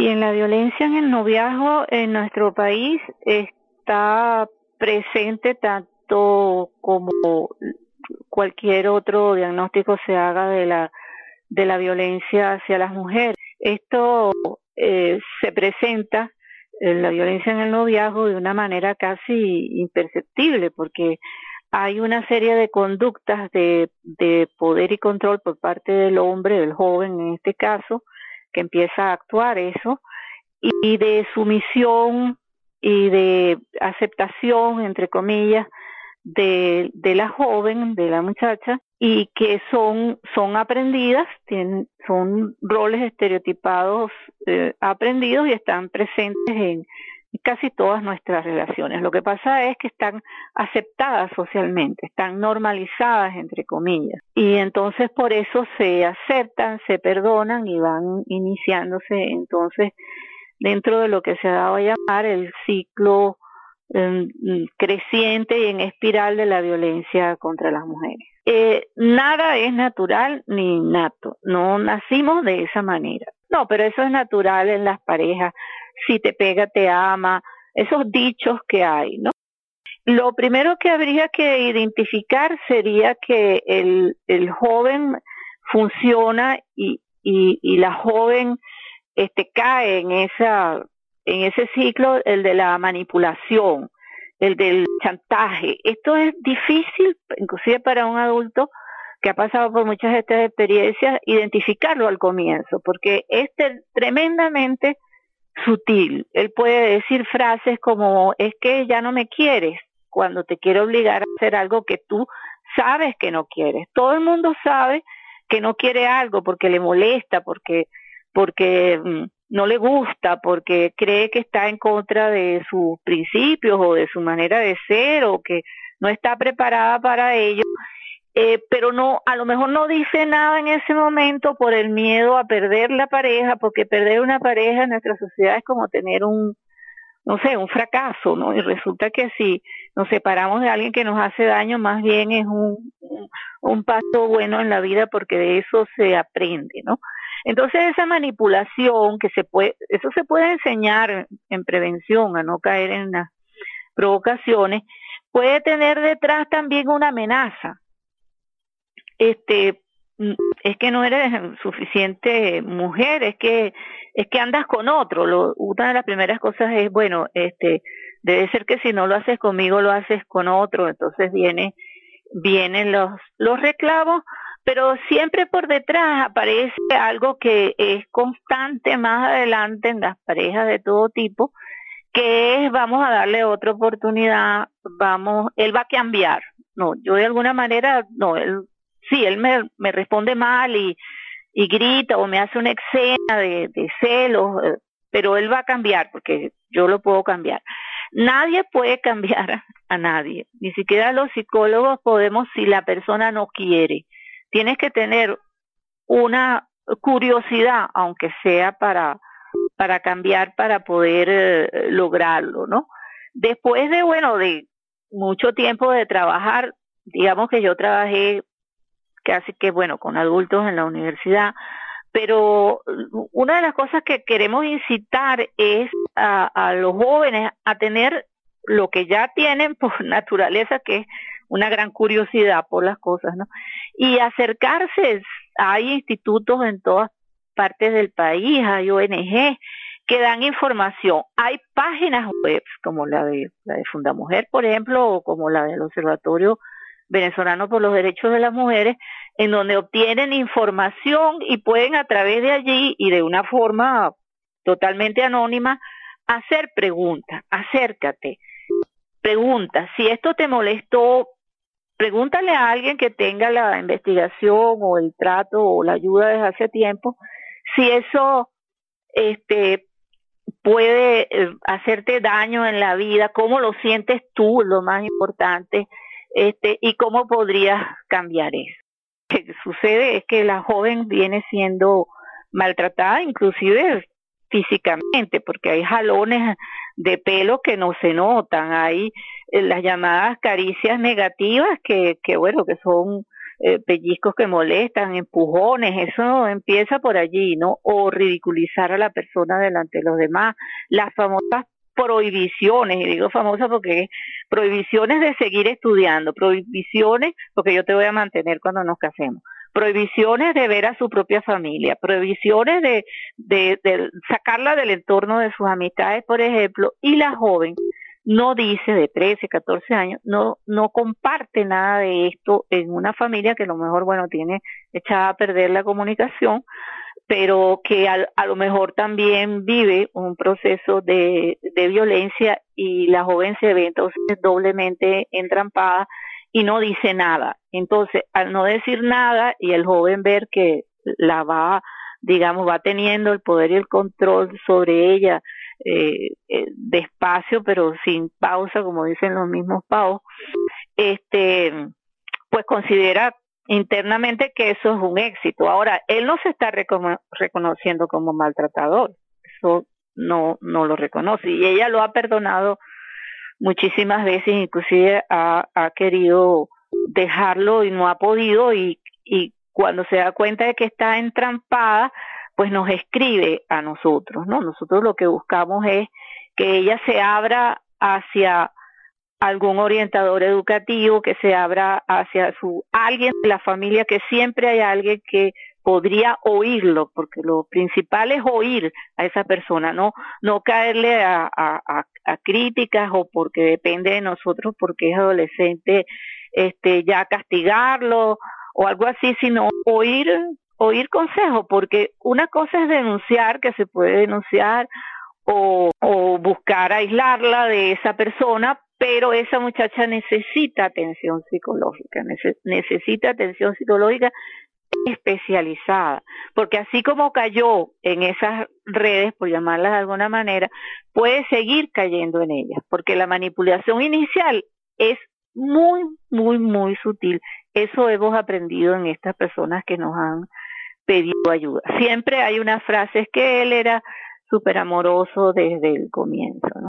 Bien, la violencia en el noviazgo en nuestro país está presente tanto como cualquier otro diagnóstico se haga de la de la violencia hacia las mujeres. Esto eh, se presenta en la violencia en el noviazgo de una manera casi imperceptible porque hay una serie de conductas de, de poder y control por parte del hombre, del joven en este caso, que empieza a actuar eso, y de sumisión y de aceptación, entre comillas, de, de la joven, de la muchacha, y que son, son aprendidas, tienen, son roles estereotipados eh, aprendidos y están presentes en casi todas nuestras relaciones. Lo que pasa es que están aceptadas socialmente, están normalizadas, entre comillas, y entonces por eso se aceptan, se perdonan y van iniciándose entonces dentro de lo que se ha dado a llamar el ciclo em, creciente y en espiral de la violencia contra las mujeres. Eh, nada es natural ni innato, no nacimos de esa manera. No, pero eso es natural en las parejas. Si te pega, te ama, esos dichos que hay, ¿no? Lo primero que habría que identificar sería que el, el joven funciona y, y, la joven este, cae en, esa, en ese ciclo, el de la manipulación el del chantaje. Esto es difícil, inclusive para un adulto que ha pasado por muchas de estas experiencias, identificarlo al comienzo, porque es tremendamente sutil. Él puede decir frases como, es que ya no me quieres, cuando te quiere obligar a hacer algo que tú sabes que no quieres. Todo el mundo sabe que no quiere algo porque le molesta, porque, porque mm, no le gusta porque cree que está en contra de sus principios o de su manera de ser o que no está preparada para ello, eh, pero no, a lo mejor no dice nada en ese momento por el miedo a perder la pareja, porque perder una pareja en nuestra sociedad es como tener un, no sé, un fracaso, ¿no? Y resulta que si nos separamos de alguien que nos hace daño, más bien es un, un, paso bueno en la vida porque de eso se aprende, ¿no? Entonces esa manipulación que se puede, eso se puede enseñar en prevención a no caer en las provocaciones, puede tener detrás también una amenaza. Este, mm, es que no eres suficiente mujer, es que es que andas con otro. Lo, una de las primeras cosas es, bueno, este, debe ser que si no lo haces conmigo lo haces con otro, entonces viene vienen los los reclamos pero siempre por detrás aparece algo que es constante más adelante en las parejas de todo tipo, que es vamos a darle otra oportunidad, vamos, él va a cambiar. No, yo de alguna manera, no, él, sí, él me, responde mal y, y grita o me hace una escena de, de celos, eh, pero él va a cambiar porque yo lo puedo cambiar. Nadie puede cambiar a nadie, ni siquiera los psicólogos podemos si la persona no quiere tienes que tener una curiosidad, aunque sea para, para cambiar, para poder eh, lograrlo, ¿no? Después de, bueno, de mucho tiempo de trabajar, digamos que yo trabajé casi que, bueno, con adultos en la universidad, pero una de las cosas que queremos incitar es a, a los jóvenes a tener lo que ya tienen por naturaleza, que es una gran curiosidad por las cosas, ¿no? Y acercarse, hay institutos en todas partes del país, hay ONG que dan información. Hay páginas web como la de la de Fundamujer, por ejemplo, o como la del Observatorio Venezolano por los Derechos de las Mujeres, en donde obtienen información y pueden a través de allí y de una forma totalmente anónima hacer preguntas, acércate, pregunta, si esto te molestó, pregúntale a alguien que tenga la investigación o el trato o la ayuda desde hace tiempo, si eso este puede eh, hacerte daño en la vida, cómo lo sientes tú, lo más importante, este, y cómo podrías cambiar eso. Que sucede es que la joven viene siendo maltratada, inclusive físicamente, porque hay jalones de pelo que no se notan, hay eh, las llamadas caricias negativas que, que bueno, que son eh, pellizcos que molestan, empujones, eso empieza por allí, ¿no? O ridiculizar a la persona delante de los demás, las famosas prohibiciones, y digo famosas porque prohibiciones de seguir estudiando, prohibiciones porque yo te voy a mantener cuando nos casemos, prohibiciones de ver a su propia familia, prohibiciones de, de, de sacarla del entorno de sus amistades, por ejemplo, y la joven no dice de 13, 14 años, no, no comparte nada de esto en una familia que a lo mejor, bueno, tiene echada a perder la comunicación, pero que a, a lo mejor también vive un proceso de, violencia y la joven se ve entonces doblemente entrampada y no dice nada. Entonces, al no decir nada y el joven ver que la va, digamos, va teniendo el poder y el control sobre ella, eh, eh, despacio pero sin pausa, como dicen los mismos pavos, este, pues considera internamente que eso es un éxito. Ahora, él no se está reconociendo como maltratador, eso no, no lo reconoce y ella lo ha perdonado muchísimas veces, inclusive ha, ha querido dejarlo y no ha podido y, y cuando se da cuenta de que está entrampada, pues nos escribe a nosotros, ¿no? Nosotros lo que buscamos es que ella se abra hacia algún orientador educativo, que se abra hacia su alguien de la familia, que siempre hay alguien que podría oírlo, porque lo principal es oír a esa persona, no, no caerle a, a, a, críticas o porque depende de nosotros porque es adolescente, este, ya castigarlo o algo así, sino oír oír consejo, porque una cosa es denunciar, que se puede denunciar, o, o buscar aislarla de esa persona, pero esa muchacha necesita atención psicológica, necesita atención psicológica especializada, porque así como cayó en esas redes, por llamarlas de alguna manera, puede seguir cayendo en ellas, porque la manipulación inicial es muy, muy, muy sutil. Eso hemos aprendido en estas personas que nos han pedido ayuda. Siempre hay una frase, es que él era súper amoroso desde el comienzo, ¿no?